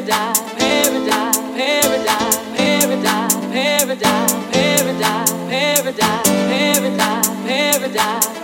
paradise, paradise, paradise, paradise, paradise, paradise, paradise, paradise.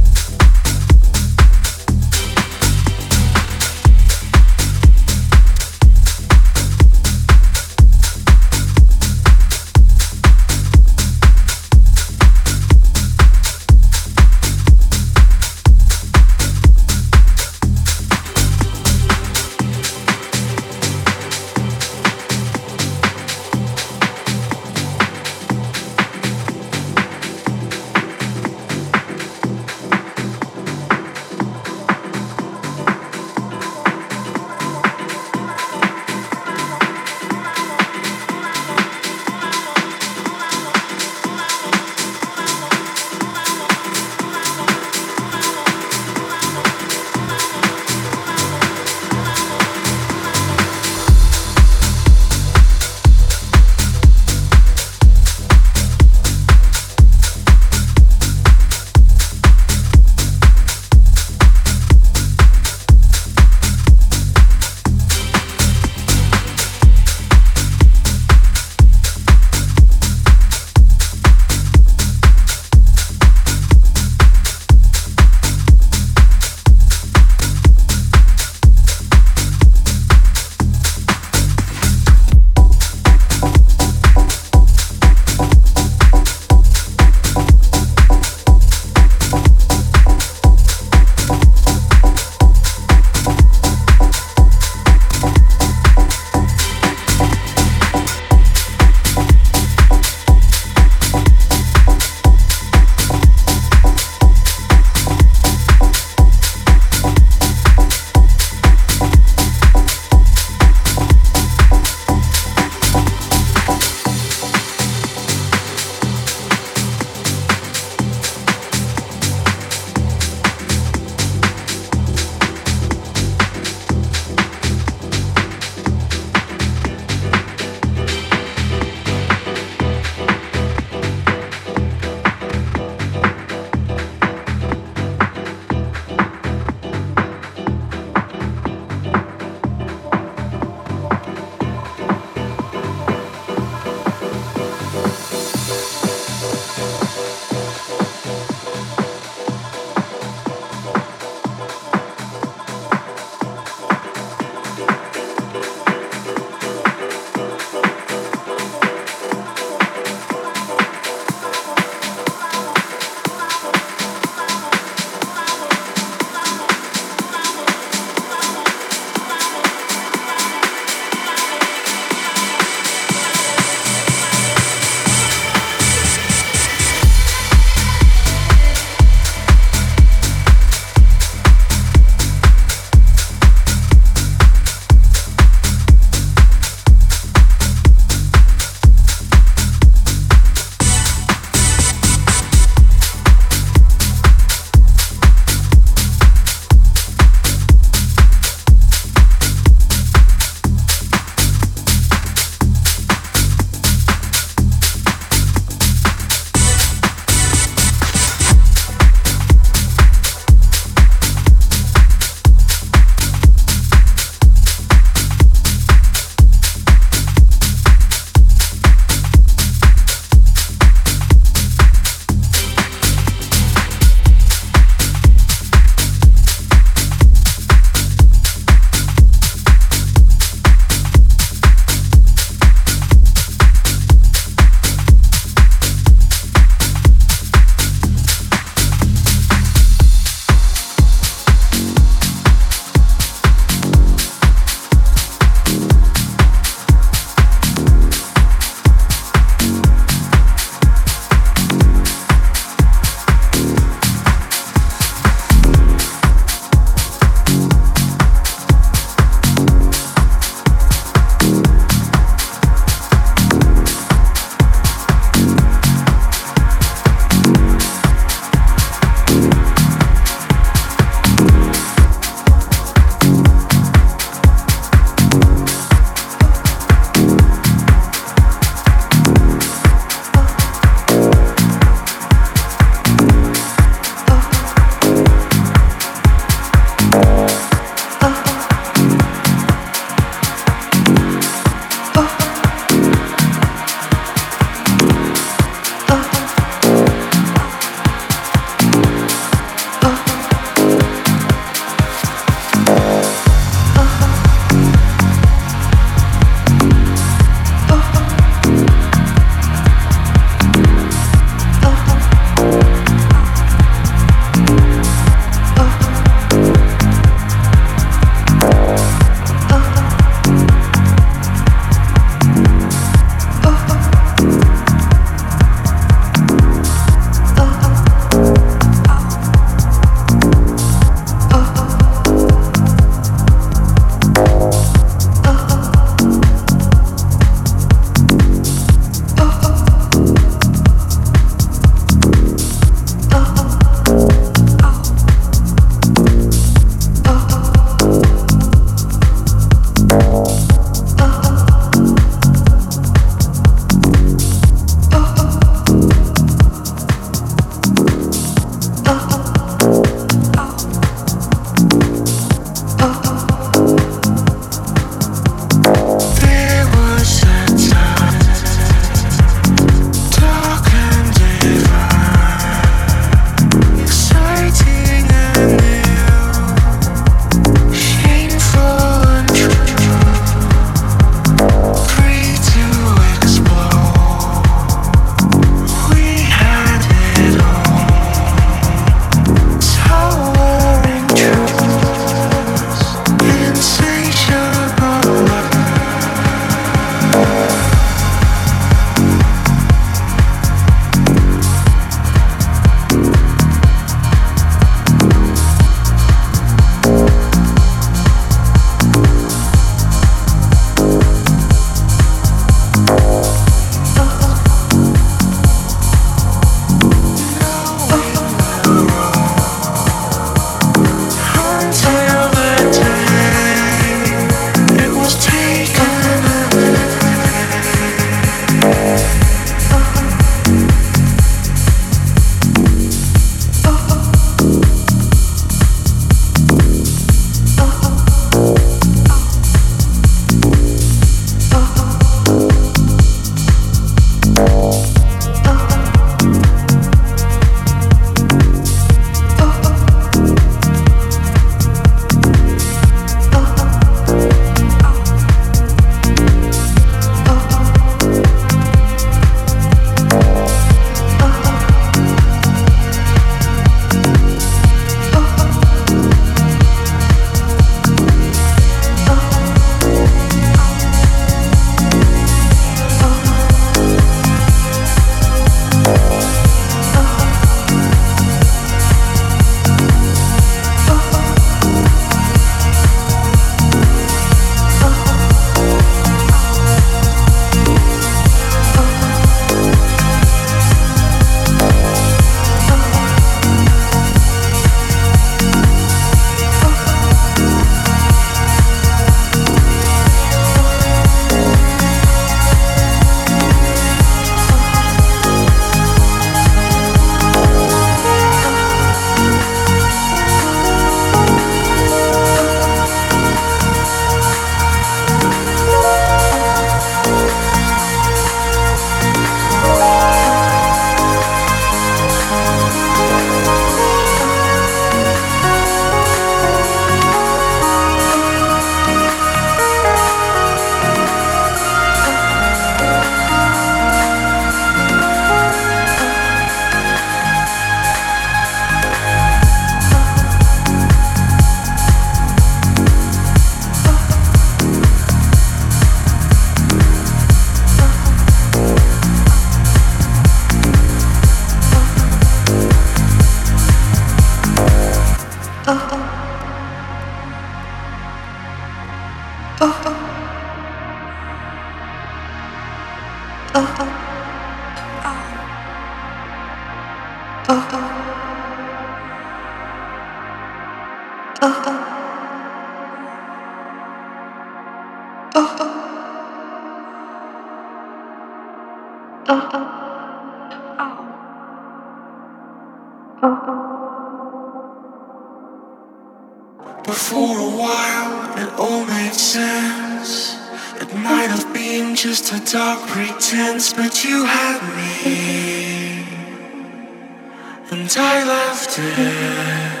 And I left it.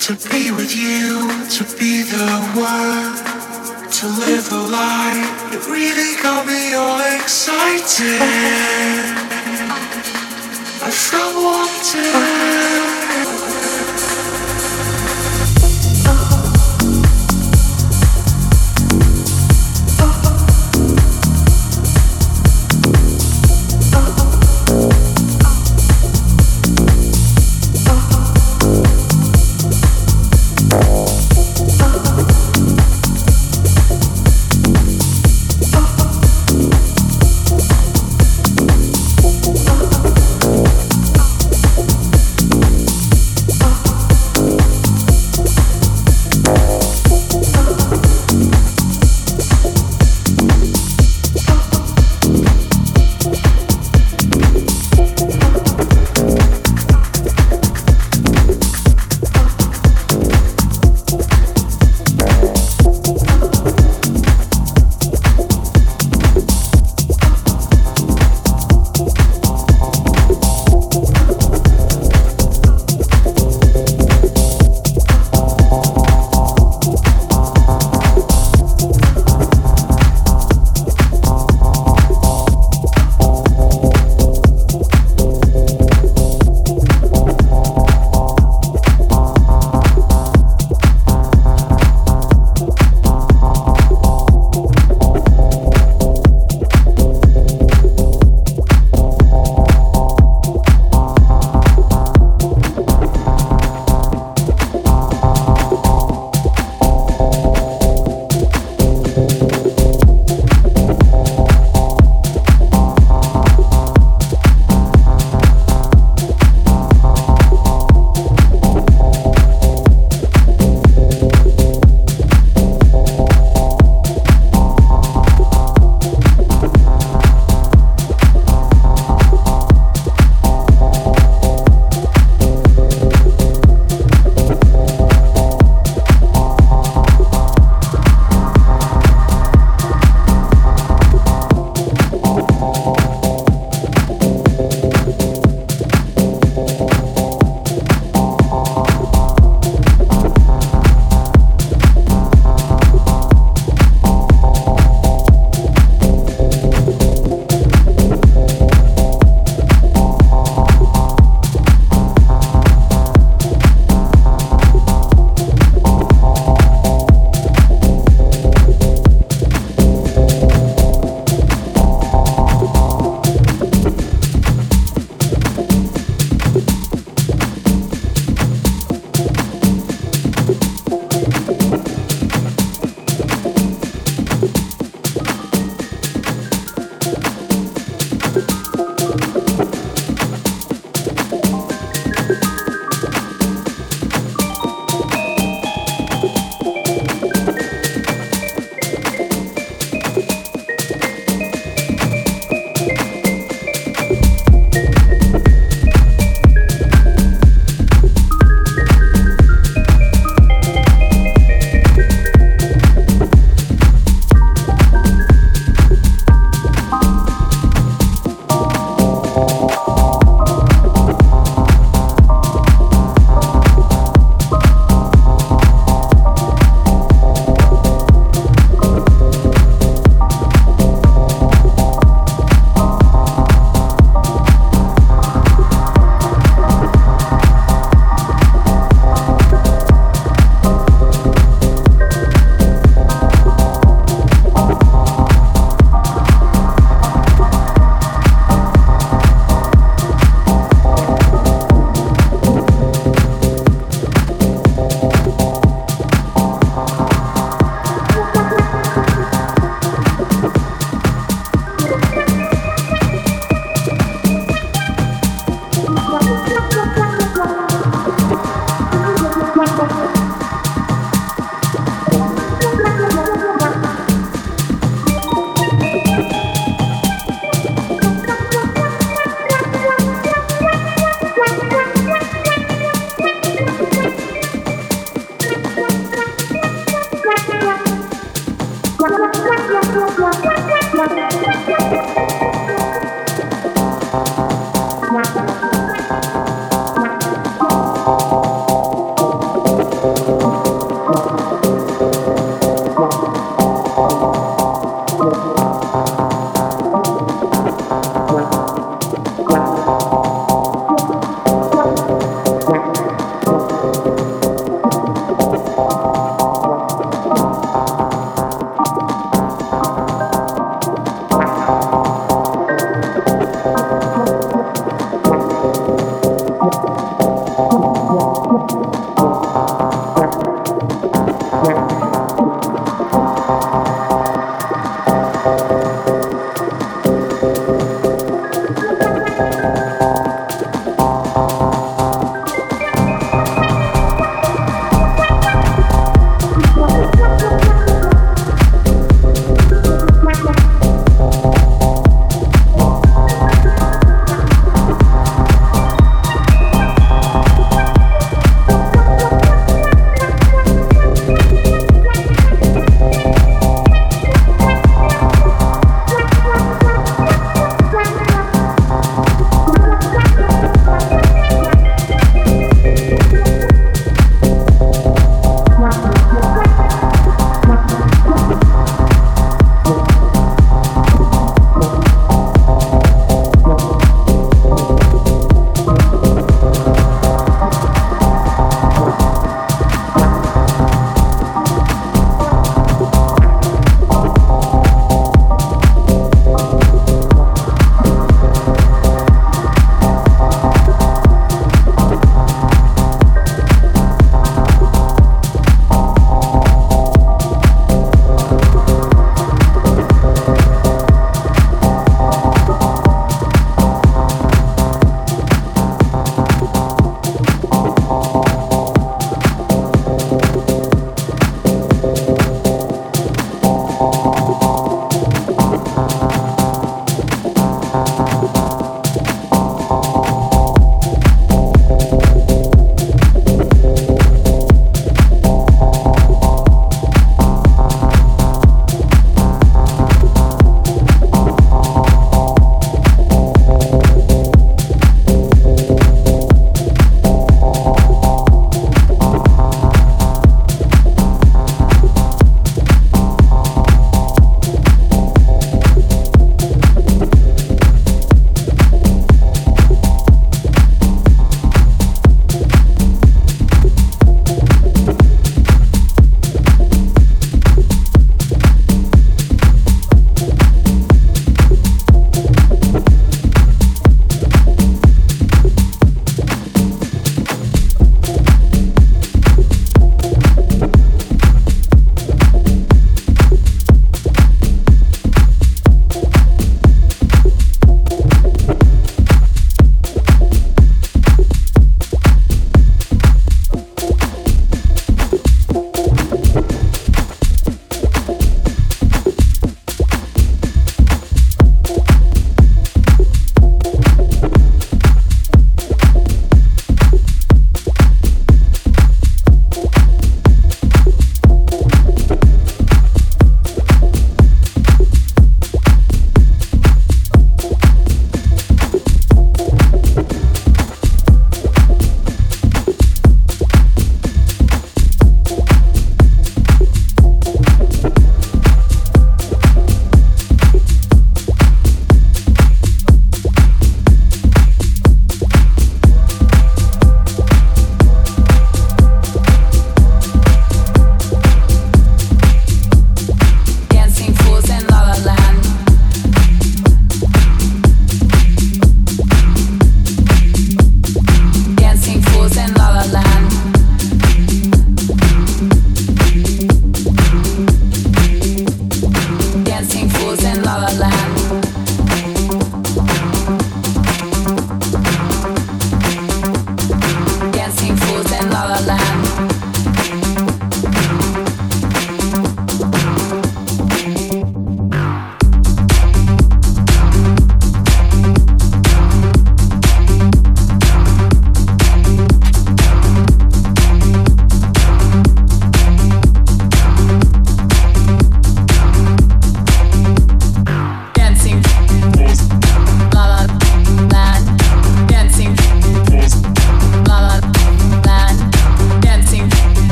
To be with you, to be the one, to live a life. It really got me all excited. I felt wanted.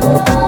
Thank